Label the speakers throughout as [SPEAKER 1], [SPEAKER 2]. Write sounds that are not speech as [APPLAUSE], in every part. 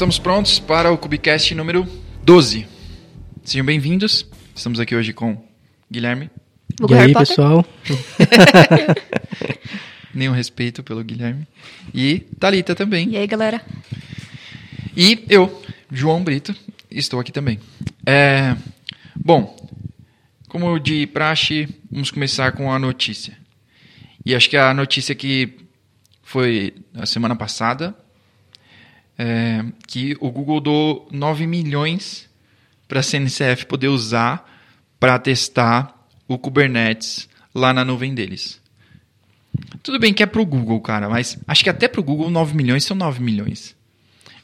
[SPEAKER 1] Estamos prontos para o Cubicast número 12. Sejam bem-vindos. Estamos aqui hoje com Guilherme.
[SPEAKER 2] e aí, pessoal? [LAUGHS]
[SPEAKER 1] Nenhum respeito pelo Guilherme. E Talita também.
[SPEAKER 3] E aí, galera?
[SPEAKER 1] E eu, João Brito, estou aqui também. É, bom, como de praxe, vamos começar com a notícia. E acho que a notícia que foi a semana passada é, que o Google deu 9 milhões para a CNCF poder usar para testar o Kubernetes lá na nuvem deles. Tudo bem que é para o Google, cara, mas acho que até para o Google 9 milhões são 9 milhões.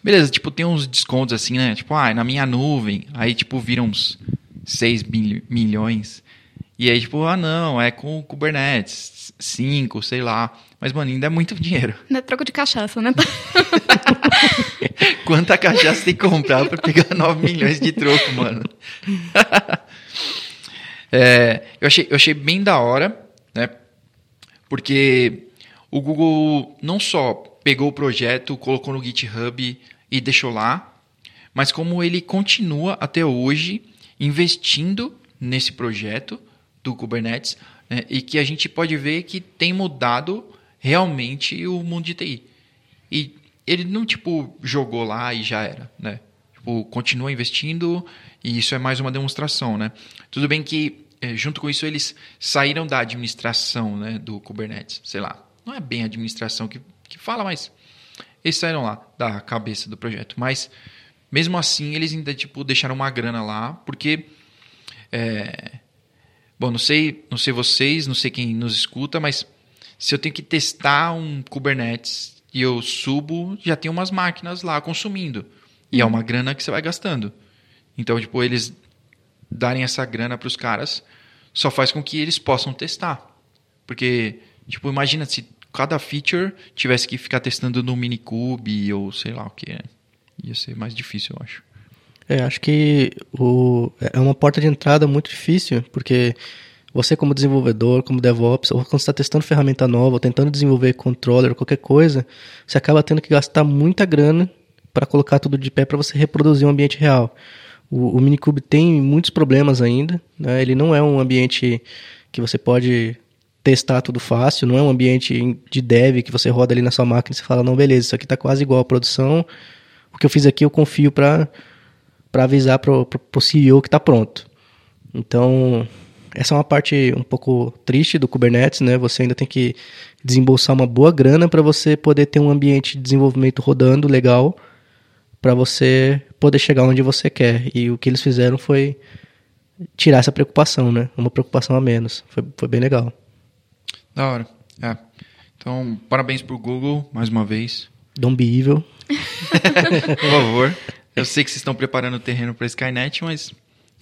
[SPEAKER 1] Beleza, tipo, tem uns descontos assim, né? Tipo, ah, na minha nuvem, aí tipo viram uns 6 milhões. E aí, tipo, ah, não, é com Kubernetes, 5, sei lá. Mas, mano, ainda é muito dinheiro.
[SPEAKER 3] Não é troco de cachaça, né? [LAUGHS]
[SPEAKER 1] Quanta cachaça tem que comprar pra pegar 9 milhões de troco, mano? [LAUGHS] é, eu, achei, eu achei bem da hora, né? Porque o Google não só pegou o projeto, colocou no GitHub e deixou lá, mas como ele continua até hoje investindo nesse projeto do Kubernetes né, e que a gente pode ver que tem mudado realmente o mundo de TI. E ele não, tipo, jogou lá e já era, né? Tipo, continua investindo e isso é mais uma demonstração, né? Tudo bem que, é, junto com isso, eles saíram da administração né, do Kubernetes. Sei lá, não é bem a administração que, que fala, mas eles saíram lá da cabeça do projeto. Mas, mesmo assim, eles ainda, tipo, deixaram uma grana lá, porque... É, bom, não sei, não sei vocês, não sei quem nos escuta, mas se eu tenho que testar um Kubernetes e eu subo, já tem umas máquinas lá consumindo. E é uhum. uma grana que você vai gastando. Então, tipo, eles darem essa grana para os caras só faz com que eles possam testar. Porque, tipo, imagina se cada feature tivesse que ficar testando no Minikube ou sei lá o que. Né? Ia ser mais difícil, eu acho.
[SPEAKER 2] É, acho que o, é uma porta de entrada muito difícil, porque você como desenvolvedor, como DevOps, ou quando está testando ferramenta nova, ou tentando desenvolver controller, qualquer coisa, você acaba tendo que gastar muita grana para colocar tudo de pé para você reproduzir um ambiente real. O, o Minikube tem muitos problemas ainda, né? ele não é um ambiente que você pode testar tudo fácil, não é um ambiente de dev que você roda ali na sua máquina e você fala, não, beleza, isso aqui está quase igual à produção, o que eu fiz aqui eu confio para avisar para o CEO que está pronto. Então, essa é uma parte um pouco triste do Kubernetes, né? Você ainda tem que desembolsar uma boa grana para você poder ter um ambiente de desenvolvimento rodando legal para você poder chegar onde você quer. E o que eles fizeram foi tirar essa preocupação, né? Uma preocupação a menos. Foi, foi bem legal.
[SPEAKER 1] Da hora. É. Então, parabéns pro Google, mais uma vez.
[SPEAKER 2] Don't be evil. [LAUGHS]
[SPEAKER 1] Por favor. Eu sei que vocês estão preparando o terreno para Skynet, mas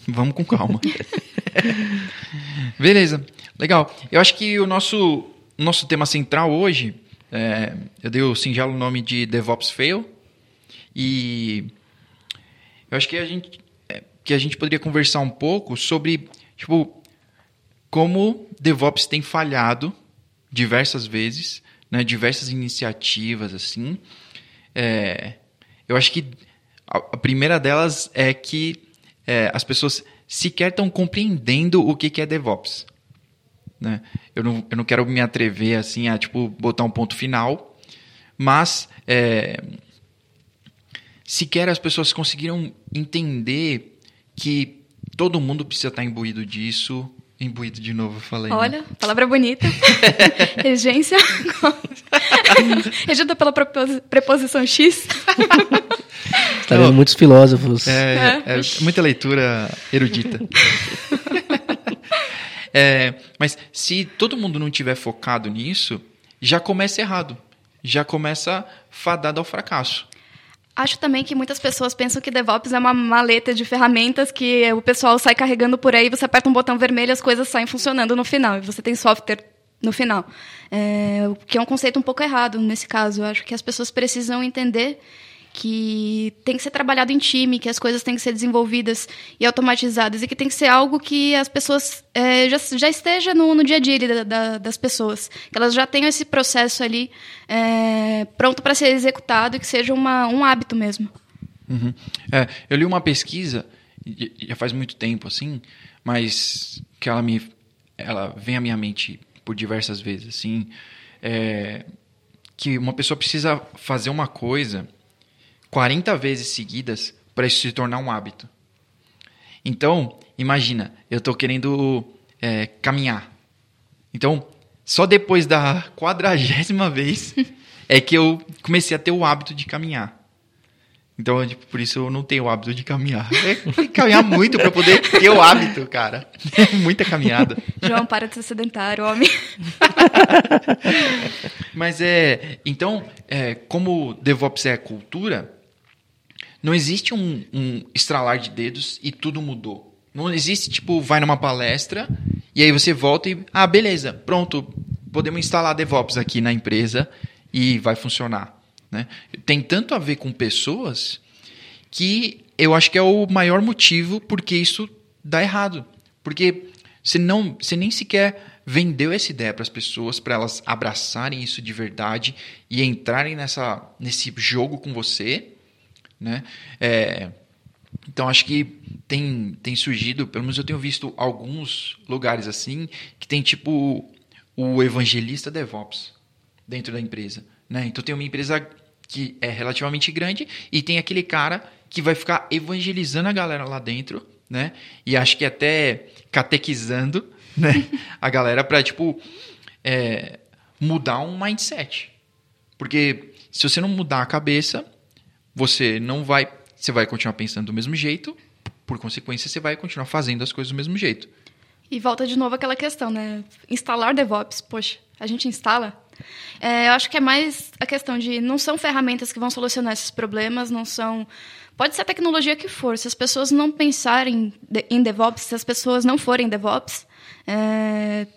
[SPEAKER 1] vamos com calma. [LAUGHS] [LAUGHS] Beleza, legal. Eu acho que o nosso, nosso tema central hoje, é, eu dei o singelo nome de DevOps Fail, e eu acho que a gente, é, que a gente poderia conversar um pouco sobre, tipo, como DevOps tem falhado diversas vezes, né, diversas iniciativas, assim. É, eu acho que a, a primeira delas é que é, as pessoas sequer estão compreendendo o que, que é DevOps. Né? Eu, não, eu não quero me atrever assim a tipo, botar um ponto final, mas é, sequer as pessoas conseguiram entender que todo mundo precisa estar imbuído disso. Imbuído de novo, falei.
[SPEAKER 3] Né? Olha, né? palavra bonita. [LAUGHS] Regência. [LAUGHS] Regida pela preposição X.
[SPEAKER 2] Está vendo muitos filósofos.
[SPEAKER 1] É, é, é muita leitura erudita. [LAUGHS] é, mas se todo mundo não tiver focado nisso, já começa errado. Já começa fadado ao fracasso.
[SPEAKER 3] Acho também que muitas pessoas pensam que DevOps é uma maleta de ferramentas que o pessoal sai carregando por aí, você aperta um botão vermelho e as coisas saem funcionando no final. E você tem software no final. É, que é um conceito um pouco errado nesse caso. Eu acho que as pessoas precisam entender que tem que ser trabalhado em time, que as coisas têm que ser desenvolvidas e automatizadas e que tem que ser algo que as pessoas é, já, já esteja no, no dia a dia da, da, das pessoas, que elas já tenham esse processo ali é, pronto para ser executado e que seja uma, um hábito mesmo.
[SPEAKER 1] Uhum. É, eu li uma pesquisa já faz muito tempo assim, mas que ela me ela vem à minha mente por diversas vezes assim, é, que uma pessoa precisa fazer uma coisa 40 vezes seguidas para isso se tornar um hábito. Então, imagina, eu estou querendo é, caminhar. Então, só depois da quadragésima vez [LAUGHS] é que eu comecei a ter o hábito de caminhar. Então, tipo, por isso eu não tenho o hábito de caminhar. É caminhar muito para poder ter o hábito, cara. [LAUGHS] Muita caminhada.
[SPEAKER 3] João, para de ser sedentário, homem. [LAUGHS]
[SPEAKER 1] Mas é. Então, é, como DevOps é cultura, não existe um, um estralar de dedos e tudo mudou. Não existe, tipo, vai numa palestra e aí você volta e. Ah, beleza, pronto, podemos instalar DevOps aqui na empresa e vai funcionar. Né? Tem tanto a ver com pessoas que eu acho que é o maior motivo porque isso dá errado. Porque você, não, você nem sequer vendeu essa ideia para as pessoas, para elas abraçarem isso de verdade e entrarem nessa, nesse jogo com você né? É, então acho que tem, tem surgido, pelo menos eu tenho visto alguns lugares assim, que tem tipo o evangelista DevOps dentro da empresa. Né? Então tem uma empresa que é relativamente grande e tem aquele cara que vai ficar evangelizando a galera lá dentro, né? E acho que até catequizando [LAUGHS] né? a galera para tipo é, mudar um mindset. Porque se você não mudar a cabeça, você não vai, você vai continuar pensando do mesmo jeito, por consequência você vai continuar fazendo as coisas do mesmo jeito.
[SPEAKER 3] E volta de novo aquela questão, né? Instalar DevOps, poxa, a gente instala. É, eu acho que é mais a questão de não são ferramentas que vão solucionar esses problemas, não são Pode ser a tecnologia que for, se as pessoas não pensarem em DevOps, se as pessoas não forem DevOps, é,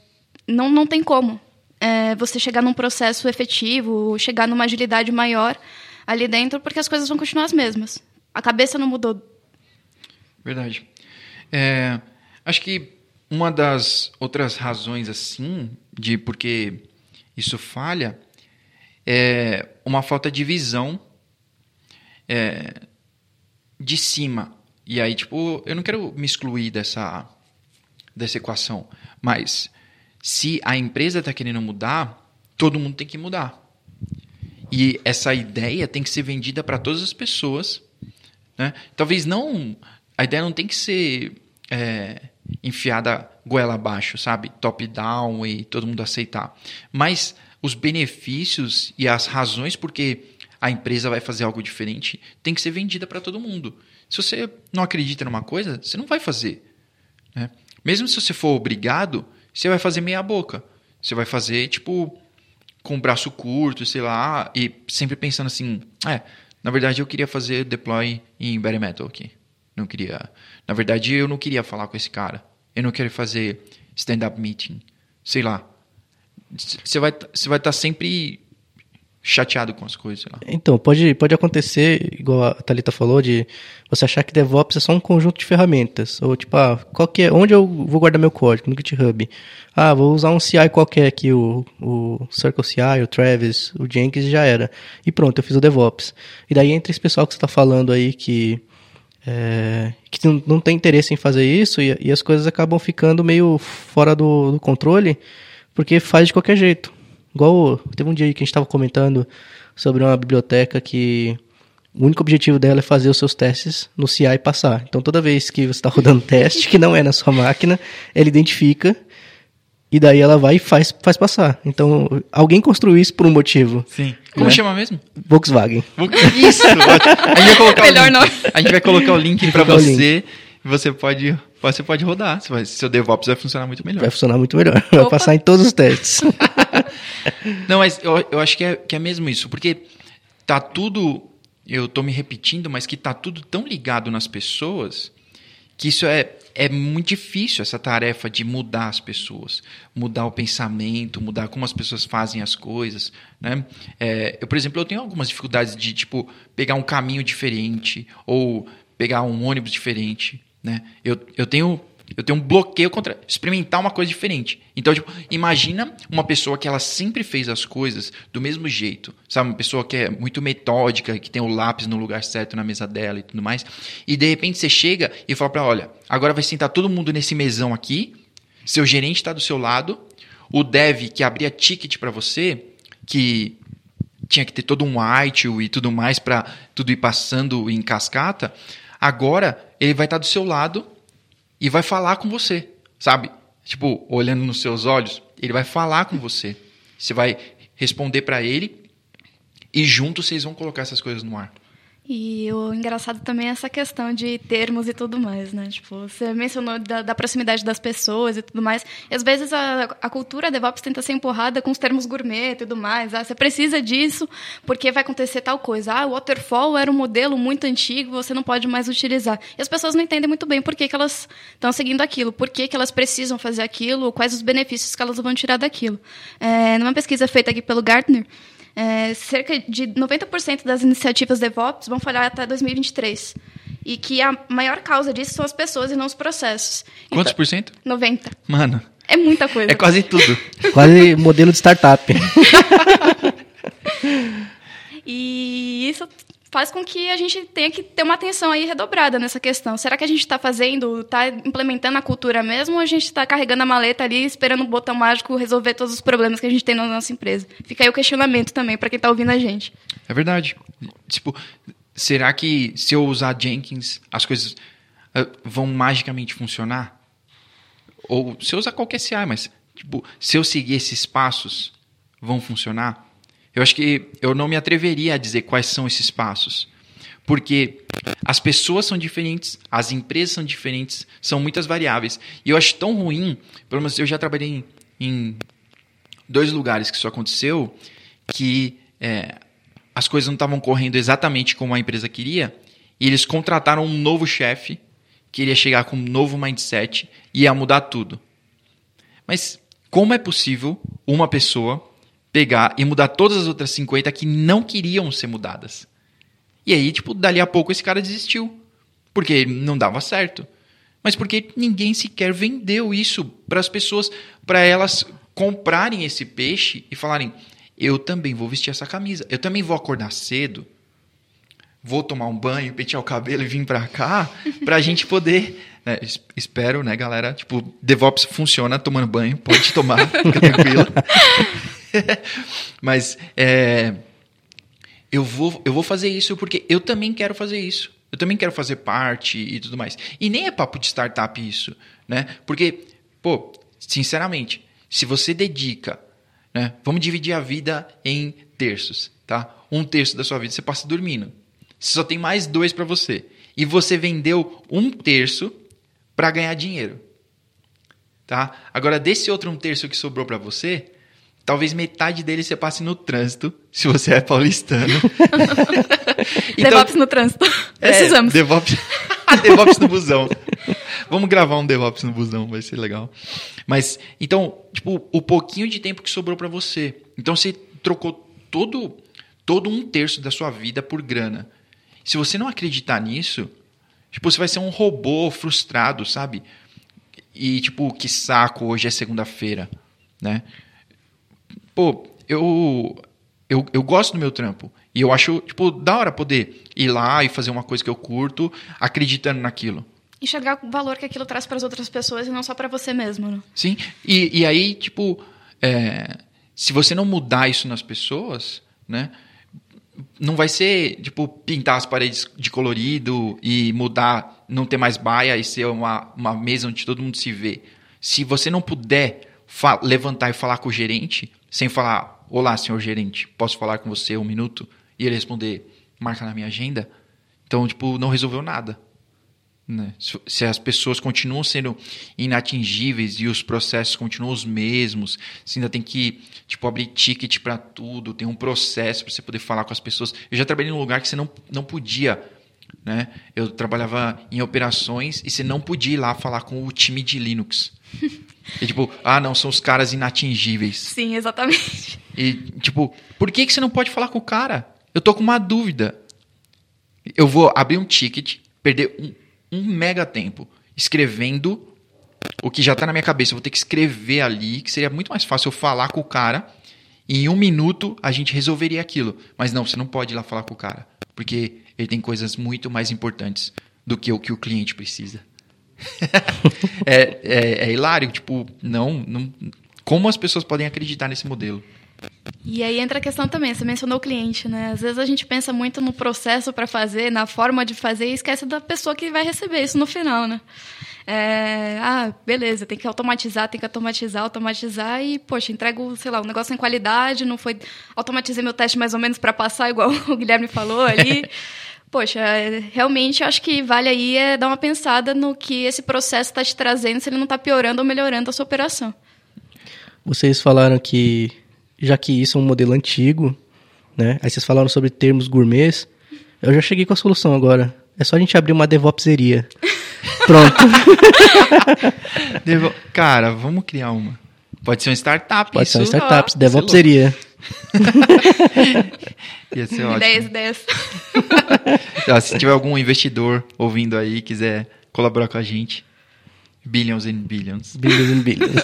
[SPEAKER 3] não, não tem como é, você chegar num processo efetivo, chegar numa agilidade maior ali dentro, porque as coisas vão continuar as mesmas. A cabeça não mudou.
[SPEAKER 1] Verdade. É, acho que uma das outras razões, assim, de porque isso falha é uma falta de visão é, de cima. E aí, tipo, eu não quero me excluir dessa, dessa equação, mas se a empresa está querendo mudar, todo mundo tem que mudar. E essa ideia tem que ser vendida para todas as pessoas. Né? Talvez não. A ideia não tem que ser é, enfiada goela abaixo, sabe? Top-down e todo mundo aceitar. Mas os benefícios e as razões por que a empresa vai fazer algo diferente tem que ser vendida para todo mundo. Se você não acredita numa coisa, você não vai fazer. Né? Mesmo se você for obrigado, você vai fazer meia boca. Você vai fazer, tipo, com braço curto, sei lá, e sempre pensando assim, é, na verdade eu queria fazer deploy em bare metal aqui. Não queria, na verdade eu não queria falar com esse cara. Eu não quero fazer stand up meeting. Sei lá. Você vai você vai estar tá sempre chateado com as coisas.
[SPEAKER 2] Então, pode, pode acontecer, igual a Thalita falou, de você achar que DevOps é só um conjunto de ferramentas. Ou tipo, ah, qual que é, onde eu vou guardar meu código? No GitHub. Ah, vou usar um CI qualquer aqui, o, o Circle CI, o Travis, o Jenkins já era. E pronto, eu fiz o DevOps. E daí entra esse pessoal que você está falando aí que, é, que não, não tem interesse em fazer isso e, e as coisas acabam ficando meio fora do, do controle porque faz de qualquer jeito. Igual teve um dia aí que a gente estava comentando sobre uma biblioteca que o único objetivo dela é fazer os seus testes no CI e passar. Então toda vez que você está rodando [LAUGHS] teste que não é na sua máquina, ela identifica e daí ela vai e faz, faz passar. Então alguém construiu isso por um motivo.
[SPEAKER 1] Sim. Como né? chama mesmo?
[SPEAKER 2] Volkswagen.
[SPEAKER 1] Isso! [LAUGHS] a, gente vai colocar Melhor o link, a gente vai colocar o link para você. E você pode você pode rodar. Você vai, seu DevOps vai funcionar muito melhor.
[SPEAKER 2] Vai funcionar muito melhor. Opa. Vai passar em todos os testes. [LAUGHS]
[SPEAKER 1] Não, mas eu, eu acho que é, que é mesmo isso. Porque tá tudo. Eu tô me repetindo, mas que tá tudo tão ligado nas pessoas que isso é, é muito difícil, essa tarefa de mudar as pessoas, mudar o pensamento, mudar como as pessoas fazem as coisas, né? É, eu, por exemplo, eu tenho algumas dificuldades de, tipo, pegar um caminho diferente ou pegar um ônibus diferente, né? Eu, eu tenho eu tenho um bloqueio contra experimentar uma coisa diferente. Então, tipo, imagina uma pessoa que ela sempre fez as coisas do mesmo jeito, sabe? Uma pessoa que é muito metódica, que tem o lápis no lugar certo na mesa dela e tudo mais. E de repente você chega e fala para olha, agora vai sentar todo mundo nesse mesão aqui, seu gerente está do seu lado, o dev que abria ticket para você, que tinha que ter todo um ITIL e tudo mais para tudo ir passando em cascata, agora ele vai estar do seu lado e vai falar com você, sabe? Tipo, olhando nos seus olhos, ele vai falar com você. Você vai responder para ele e juntos vocês vão colocar essas coisas no ar.
[SPEAKER 3] E o engraçado também é essa questão de termos e tudo mais, né? Tipo, você mencionou da, da proximidade das pessoas e tudo mais. E às vezes a, a cultura DevOps tenta ser empurrada com os termos gourmet e tudo mais. Ah, você precisa disso porque vai acontecer tal coisa. Ah, o waterfall era um modelo muito antigo, você não pode mais utilizar. E as pessoas não entendem muito bem por que, que elas estão seguindo aquilo, por que, que elas precisam fazer aquilo, quais os benefícios que elas vão tirar daquilo. É, numa pesquisa feita aqui pelo Gartner, é, cerca de 90% das iniciativas DevOps vão falhar até 2023. E que a maior causa disso são as pessoas e não os processos.
[SPEAKER 1] Quantos então, por cento?
[SPEAKER 3] 90.
[SPEAKER 1] Mano.
[SPEAKER 3] É muita coisa.
[SPEAKER 1] É quase tudo. [LAUGHS]
[SPEAKER 2] quase modelo de startup. [LAUGHS]
[SPEAKER 3] e isso faz com que a gente tenha que ter uma atenção aí redobrada nessa questão. Será que a gente está fazendo, está implementando a cultura mesmo, ou a gente está carregando a maleta ali, esperando o botão mágico resolver todos os problemas que a gente tem na nossa empresa? Fica aí o questionamento também para quem está ouvindo a gente.
[SPEAKER 1] É verdade. Tipo, será que se eu usar Jenkins, as coisas uh, vão magicamente funcionar? Ou se eu usar qualquer CI, mas tipo, se eu seguir esses passos, vão funcionar? Eu acho que eu não me atreveria a dizer quais são esses passos. Porque as pessoas são diferentes, as empresas são diferentes, são muitas variáveis. E eu acho tão ruim, pelo menos eu já trabalhei em, em dois lugares que isso aconteceu, que é, as coisas não estavam correndo exatamente como a empresa queria, e eles contrataram um novo chefe, que iria chegar com um novo mindset e ia mudar tudo. Mas como é possível uma pessoa pegar e mudar todas as outras 50 que não queriam ser mudadas. E aí, tipo, dali a pouco esse cara desistiu. Porque não dava certo. Mas porque ninguém sequer vendeu isso para as pessoas, para elas comprarem esse peixe e falarem: eu também vou vestir essa camisa, eu também vou acordar cedo, vou tomar um banho, pentear o cabelo e vir para cá, para a [LAUGHS] gente poder. Né, espero, né, galera? Tipo, DevOps funciona tomando banho, pode tomar, [LAUGHS] fica tranquilo. [LAUGHS] [LAUGHS] Mas é, eu, vou, eu vou fazer isso porque eu também quero fazer isso. Eu também quero fazer parte e tudo mais. E nem é papo de startup isso, né? Porque, pô, sinceramente, se você dedica, né? Vamos dividir a vida em terços, tá? Um terço da sua vida você passa dormindo. Você só tem mais dois para você. E você vendeu um terço para ganhar dinheiro. Tá? Agora, desse outro um terço que sobrou para você, talvez metade dele você passe no trânsito, se você é paulistano. [LAUGHS]
[SPEAKER 3] então, DevOps no trânsito. É, Precisamos.
[SPEAKER 1] DevOps, [LAUGHS] DevOps no busão. Vamos gravar um DevOps no busão, vai ser legal. Mas, então, tipo, o pouquinho de tempo que sobrou para você. Então, você trocou todo, todo um terço da sua vida por grana. Se você não acreditar nisso, tipo, você vai ser um robô frustrado, sabe? E, tipo, que saco, hoje é segunda-feira, né? Pô, eu, eu, eu gosto do meu trampo. E eu acho, tipo, da hora poder ir lá e fazer uma coisa que eu curto, acreditando naquilo.
[SPEAKER 3] Enxergar o valor que aquilo traz para as outras pessoas e não só para você mesmo, né?
[SPEAKER 1] Sim. E, e aí, tipo, é, se você não mudar isso nas pessoas, né? Não vai ser, tipo, pintar as paredes de colorido e mudar, não ter mais baia e ser uma, uma mesa onde todo mundo se vê. Se você não puder levantar e falar com o gerente, sem falar, olá, senhor gerente, posso falar com você um minuto? E ele responder, marca na minha agenda. Então, tipo, não resolveu nada. Né? Se as pessoas continuam sendo inatingíveis e os processos continuam os mesmos, você ainda tem que tipo abrir ticket para tudo, tem um processo para você poder falar com as pessoas. Eu já trabalhei num lugar que você não, não podia né? Eu trabalhava em operações e você não podia ir lá falar com o time de Linux. [LAUGHS] E tipo, ah, não, são os caras inatingíveis.
[SPEAKER 3] Sim, exatamente.
[SPEAKER 1] E tipo, por que, que você não pode falar com o cara? Eu tô com uma dúvida. Eu vou abrir um ticket, perder um, um mega tempo escrevendo o que já tá na minha cabeça. Eu vou ter que escrever ali, que seria muito mais fácil eu falar com o cara. E em um minuto a gente resolveria aquilo. Mas não, você não pode ir lá falar com o cara. Porque ele tem coisas muito mais importantes do que o que o cliente precisa. [LAUGHS] é, é, é, hilário, tipo, não, não. Como as pessoas podem acreditar nesse modelo?
[SPEAKER 3] E aí entra a questão também, você mencionou o cliente, né? Às vezes a gente pensa muito no processo para fazer, na forma de fazer e esquece da pessoa que vai receber isso no final, né? É, ah, beleza, tem que automatizar, tem que automatizar, automatizar e, poxa, entrego, sei lá, um negócio em qualidade, não foi. Automatizei meu teste mais ou menos para passar, igual [LAUGHS] o Guilherme falou ali. [LAUGHS] Poxa, realmente acho que vale aí é dar uma pensada no que esse processo está te trazendo, se ele não está piorando ou melhorando a sua operação.
[SPEAKER 2] Vocês falaram que, já que isso é um modelo antigo, né? Aí vocês falaram sobre termos gourmets. Eu já cheguei com a solução agora. É só a gente abrir uma DevOpseria. [LAUGHS] Pronto. [LAUGHS]
[SPEAKER 1] Devo... Cara, vamos criar uma. Pode ser uma startup.
[SPEAKER 2] Pode ser uma startup, ah, DevOpseria. [LAUGHS]
[SPEAKER 1] Ia ser [LAUGHS] ótimo.
[SPEAKER 3] Ideias, [LAUGHS] ideias.
[SPEAKER 1] Se tiver algum investidor ouvindo aí quiser colaborar com a gente, billions and billions.
[SPEAKER 2] Billions and billions. [LAUGHS]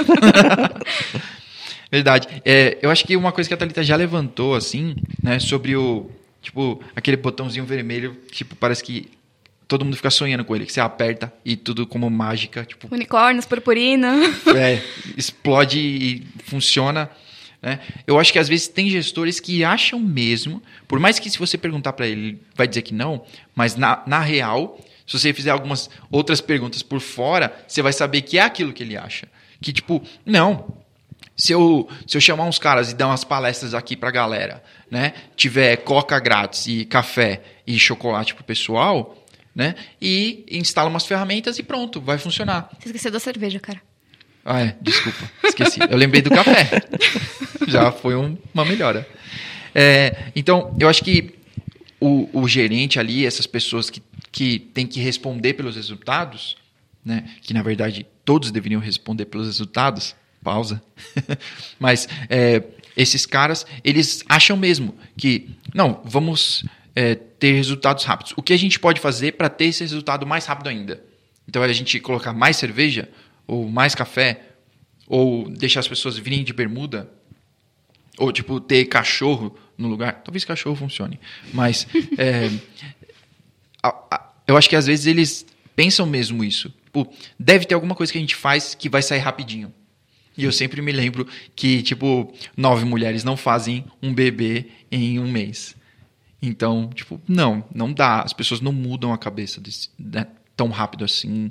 [SPEAKER 1] Verdade. É, eu acho que uma coisa que a Thalita já levantou, assim, né, sobre o. Tipo, aquele botãozinho vermelho, tipo, parece que todo mundo fica sonhando com ele, que você aperta e tudo como mágica, tipo.
[SPEAKER 3] Unicórnios, purpurina.
[SPEAKER 1] É, explode e funciona. Né? Eu acho que às vezes tem gestores que acham mesmo, por mais que se você perguntar para ele, ele vai dizer que não, mas na, na real, se você fizer algumas outras perguntas por fora, você vai saber que é aquilo que ele acha. Que tipo, não, se eu, se eu chamar uns caras e dar umas palestras aqui pra galera, né? Tiver coca grátis e café e chocolate pro pessoal, né? E instala umas ferramentas e pronto, vai funcionar.
[SPEAKER 3] Você esqueceu da cerveja, cara.
[SPEAKER 1] Ah, é, desculpa, esqueci. Eu lembrei do café. Já foi um, uma melhora. É, então, eu acho que o, o, gerente ali, essas pessoas que, que têm que responder pelos resultados, né, que na verdade todos deveriam responder pelos resultados, pausa, [LAUGHS] mas é, esses caras, eles acham mesmo que, não, vamos é, ter resultados rápidos. O que a gente pode fazer para ter esse resultado mais rápido ainda? Então, é a gente colocar mais cerveja, ou mais café, ou deixar as pessoas virem de bermuda, ou tipo ter cachorro no lugar. Talvez cachorro funcione, mas [LAUGHS] é, a, a, eu acho que às vezes eles pensam mesmo isso. Tipo, deve ter alguma coisa que a gente faz que vai sair rapidinho. E eu sempre me lembro que, tipo, nove mulheres não fazem um bebê em um mês. Então, tipo, não, não dá. As pessoas não mudam a cabeça desse, né, tão rápido assim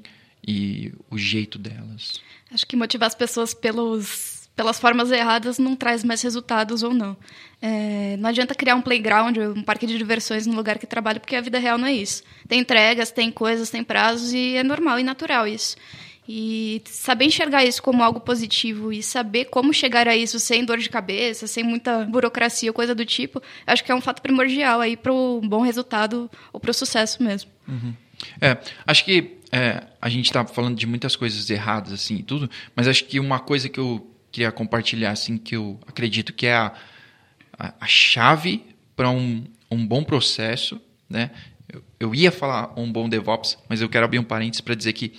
[SPEAKER 1] e o jeito delas.
[SPEAKER 3] Acho que motivar as pessoas pelos, pelas formas erradas não traz mais resultados ou não. É, não adianta criar um playground, um parque de diversões no lugar que trabalha, porque a vida real não é isso. Tem entregas, tem coisas, tem prazos e é normal e natural isso. E saber enxergar isso como algo positivo e saber como chegar a isso sem dor de cabeça, sem muita burocracia ou coisa do tipo, acho que é um fato primordial aí para o bom resultado ou para o sucesso mesmo.
[SPEAKER 1] Uhum. É, acho que é, a gente está falando de muitas coisas erradas assim e tudo, mas acho que uma coisa que eu queria compartilhar assim que eu acredito que é a, a, a chave para um, um bom processo, né? Eu, eu, ia falar um bom DevOps, mas eu quero abrir um parênteses para dizer que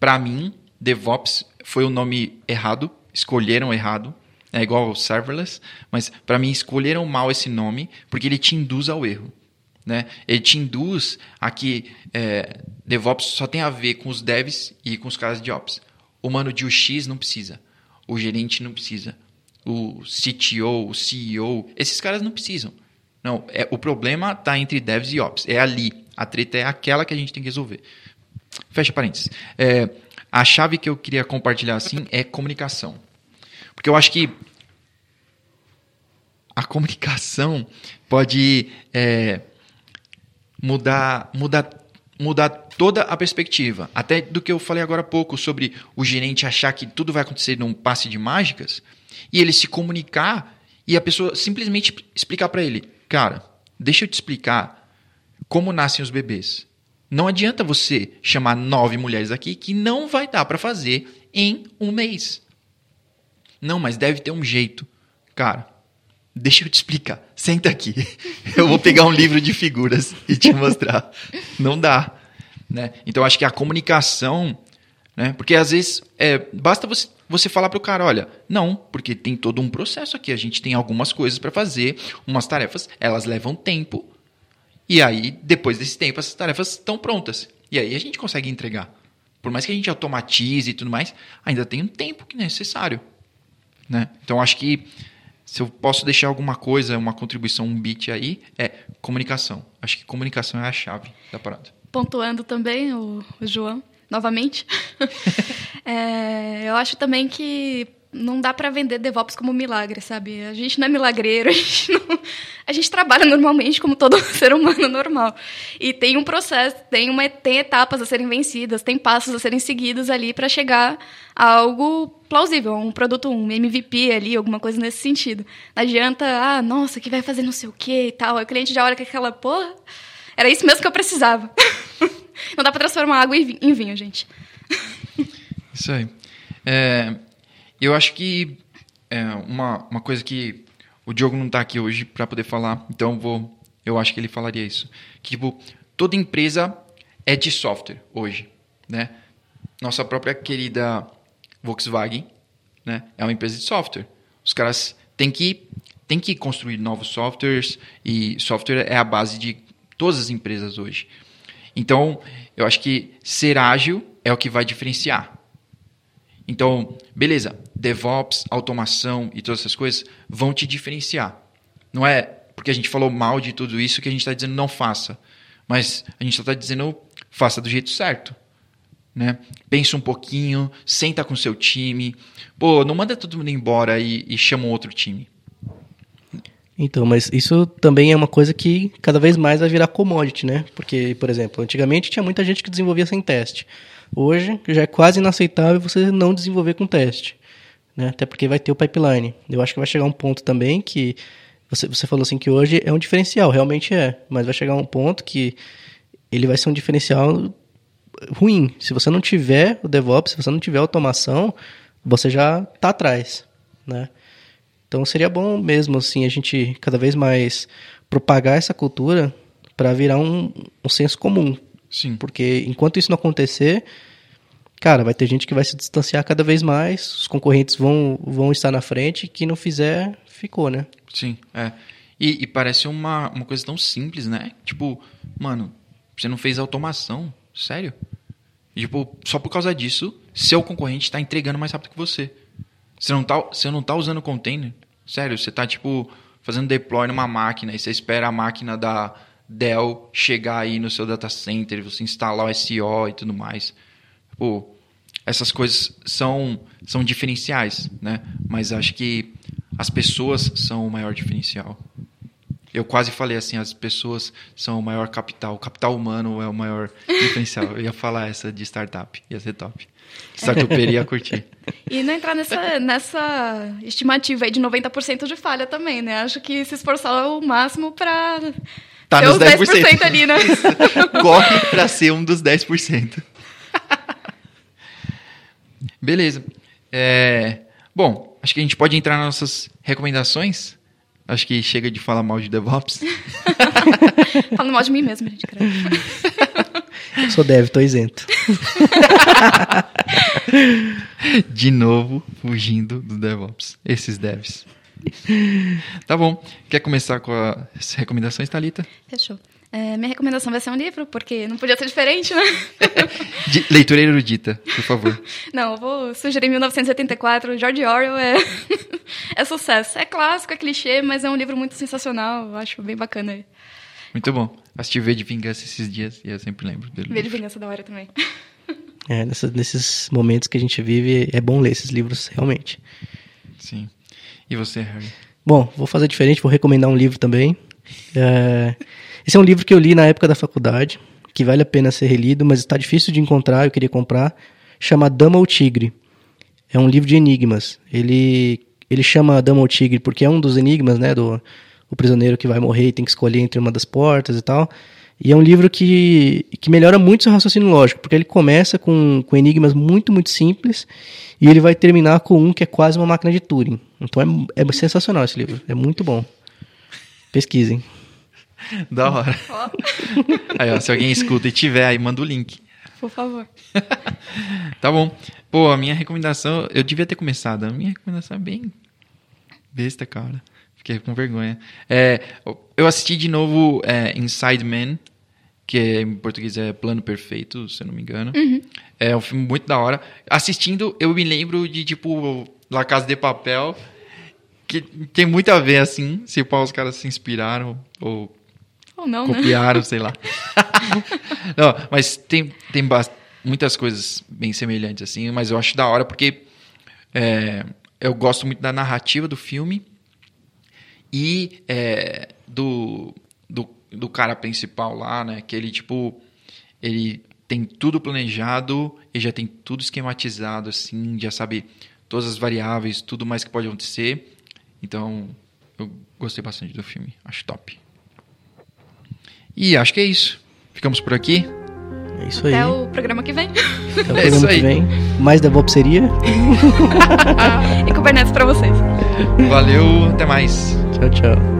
[SPEAKER 1] para mim DevOps foi o nome errado, escolheram errado. É igual serverless, mas para mim escolheram mal esse nome porque ele te induz ao erro. Né? Ele te induz a que é, DevOps só tem a ver com os devs e com os caras de Ops. O mano de UX não precisa. O gerente não precisa. O CTO, o CEO, esses caras não precisam. Não, é, o problema está entre devs e Ops. É ali. A treta é aquela que a gente tem que resolver. Fecha parênteses. É, a chave que eu queria compartilhar assim é comunicação. Porque eu acho que a comunicação pode é, mudar, mudar, mudar toda a perspectiva. Até do que eu falei agora há pouco sobre o gerente achar que tudo vai acontecer num passe de mágicas e ele se comunicar e a pessoa simplesmente explicar para ele, cara, deixa eu te explicar como nascem os bebês. Não adianta você chamar nove mulheres aqui que não vai dar para fazer em um mês. Não, mas deve ter um jeito. Cara, deixa eu te explicar. Senta aqui. [LAUGHS] Eu vou pegar um livro de figuras e te mostrar. Não dá. Né? Então, acho que a comunicação. Né? Porque às vezes é, basta você, você falar para o cara: olha, não, porque tem todo um processo aqui. A gente tem algumas coisas para fazer, umas tarefas, elas levam tempo. E aí, depois desse tempo, essas tarefas estão prontas. E aí a gente consegue entregar. Por mais que a gente automatize e tudo mais, ainda tem um tempo que é necessário. Né? Então, acho que se eu posso deixar alguma coisa, uma contribuição, um bit aí, é comunicação. Acho que comunicação é a chave da parada.
[SPEAKER 3] Pontuando também, o, o João, novamente. [LAUGHS] é, eu acho também que não dá para vender DevOps como milagre, sabe? A gente não é milagreiro, [LAUGHS] a gente, não, a gente trabalha normalmente como todo [LAUGHS] ser humano normal. E tem um processo, tem, uma, tem etapas a serem vencidas, tem passos a serem seguidos ali para chegar a algo plausível, um produto, um MVP ali, alguma coisa nesse sentido. Não adianta, ah, nossa, que vai fazer não sei o que e tal. Aí o cliente já olha com aquela, porra, era isso mesmo que eu precisava. [LAUGHS] não dá para transformar água em vinho, gente.
[SPEAKER 1] Isso aí. É, eu acho que é uma, uma coisa que o Diogo não está aqui hoje para poder falar, então vou, eu acho que ele falaria isso. Que, tipo, toda empresa é de software hoje, né? Nossa própria querida Volkswagen, né? É uma empresa de software. Os caras têm que têm que construir novos softwares e software é a base de todas as empresas hoje. Então, eu acho que ser ágil é o que vai diferenciar. Então, beleza, DevOps, automação e todas essas coisas vão te diferenciar. Não é porque a gente falou mal de tudo isso que a gente está dizendo não faça. Mas a gente está dizendo faça do jeito certo. Né? Pensa um pouquinho, senta com seu time. Pô, não manda todo mundo embora e, e chama um outro time.
[SPEAKER 2] Então, mas isso também é uma coisa que cada vez mais vai virar commodity, né? Porque, por exemplo, antigamente tinha muita gente que desenvolvia sem teste. Hoje já é quase inaceitável você não desenvolver com teste, né? Até porque vai ter o pipeline. Eu acho que vai chegar um ponto também que você, você falou assim que hoje é um diferencial, realmente é, mas vai chegar um ponto que ele vai ser um diferencial ruim. Se você não tiver o DevOps, se você não tiver automação, você já está atrás, né? Então seria bom mesmo assim a gente cada vez mais propagar essa cultura para virar um, um senso comum,
[SPEAKER 1] Sim.
[SPEAKER 2] Porque enquanto isso não acontecer, cara, vai ter gente que vai se distanciar cada vez mais, os concorrentes vão, vão estar na frente, que não fizer, ficou, né?
[SPEAKER 1] Sim, é. E, e, parece uma, uma coisa tão simples, né? Tipo, mano, você não fez automação, sério? E, tipo, só por causa disso, seu concorrente está entregando mais rápido que você. Você não tá, você não tá usando container, sério, você tá, tipo, fazendo deploy numa máquina e você espera a máquina da Dell chegar aí no seu data center, você instalar o SEO e tudo mais. Pô, essas coisas são, são diferenciais, né? Mas acho que as pessoas são o maior diferencial. Eu quase falei assim, as pessoas são o maior capital. O capital humano é o maior [LAUGHS] diferencial. Eu ia falar essa de startup, ia ser top. Startuperia ia curtir. [LAUGHS]
[SPEAKER 3] E não entrar nessa, nessa estimativa aí de 90% de falha também, né? Acho que se esforçar o máximo para
[SPEAKER 1] Tá nos 10%.
[SPEAKER 3] 10% ali, né? [LAUGHS]
[SPEAKER 1] Corre para ser um dos 10%. Beleza. É, bom, acho que a gente pode entrar nas nossas recomendações. Acho que chega de falar mal de DevOps. [LAUGHS]
[SPEAKER 3] Falando mal de mim mesmo, gente.
[SPEAKER 2] Eu sou dev, tô isento.
[SPEAKER 1] de novo, fugindo do DevOps. Esses devs. Tá bom. Quer começar com as recomendações, Thalita?
[SPEAKER 3] Fechou. É, minha recomendação vai ser um livro, porque não podia ser diferente, né? [LAUGHS]
[SPEAKER 1] De, leitura erudita, por favor.
[SPEAKER 3] Não, eu vou sugerir 1984. George Orwell é, [LAUGHS] é sucesso. É clássico, é clichê, mas é um livro muito sensacional. Eu acho bem bacana.
[SPEAKER 1] Muito bom. Assisti V de Vingança esses dias e eu sempre lembro dele.
[SPEAKER 3] V de Vingança da hora também. [LAUGHS]
[SPEAKER 2] É, nessa, nesses momentos que a gente vive, é bom ler esses livros, realmente.
[SPEAKER 1] Sim. E você, Harry?
[SPEAKER 2] Bom, vou fazer diferente, vou recomendar um livro também. É... Esse é um livro que eu li na época da faculdade, que vale a pena ser relido, mas está difícil de encontrar, eu queria comprar. Chama Dama ou Tigre. É um livro de enigmas. Ele, ele chama Dama ou Tigre porque é um dos enigmas, né, do o prisioneiro que vai morrer e tem que escolher entre uma das portas e tal. E é um livro que, que melhora muito seu raciocínio lógico, porque ele começa com, com enigmas muito, muito simples e ele vai terminar com um que é quase uma máquina de Turing. Então é, é sensacional esse livro, é muito bom. Pesquisem. [LAUGHS]
[SPEAKER 1] Da hora. aí, ó, se alguém escuta e tiver, aí manda o link.
[SPEAKER 3] Por favor. [LAUGHS]
[SPEAKER 1] tá bom. Pô, a minha recomendação, eu devia ter começado. A minha recomendação é bem besta, cara. Fiquei com vergonha. É, eu assisti de novo é, Inside Man, que em português é Plano Perfeito, se eu não me engano.
[SPEAKER 3] Uhum.
[SPEAKER 1] É um filme muito da hora. Assistindo, eu me lembro de, tipo, La Casa de Papel, que tem muito a ver, assim, se os caras se inspiraram ou
[SPEAKER 3] Ou não, né?
[SPEAKER 1] copiaram, [LAUGHS] sei lá. [LAUGHS] não, mas tem, tem muitas coisas bem semelhantes, assim, mas eu acho da hora porque é, eu gosto muito da narrativa do filme e é, do, do, do cara principal lá, né? Que ele, tipo, ele tem tudo planejado e já tem tudo esquematizado, assim, já sabe todas as variáveis, tudo mais que pode acontecer. Então, eu gostei bastante do filme, acho top. E acho que é isso. Ficamos por aqui.
[SPEAKER 2] É isso aí.
[SPEAKER 3] Até o programa que vem.
[SPEAKER 2] Até o [LAUGHS]
[SPEAKER 1] É
[SPEAKER 2] programa
[SPEAKER 1] isso
[SPEAKER 2] que vem. Mais DevOps seria. [LAUGHS]
[SPEAKER 3] e Kubernetes pra vocês.
[SPEAKER 1] Valeu, até mais.
[SPEAKER 2] Tchau, tchau.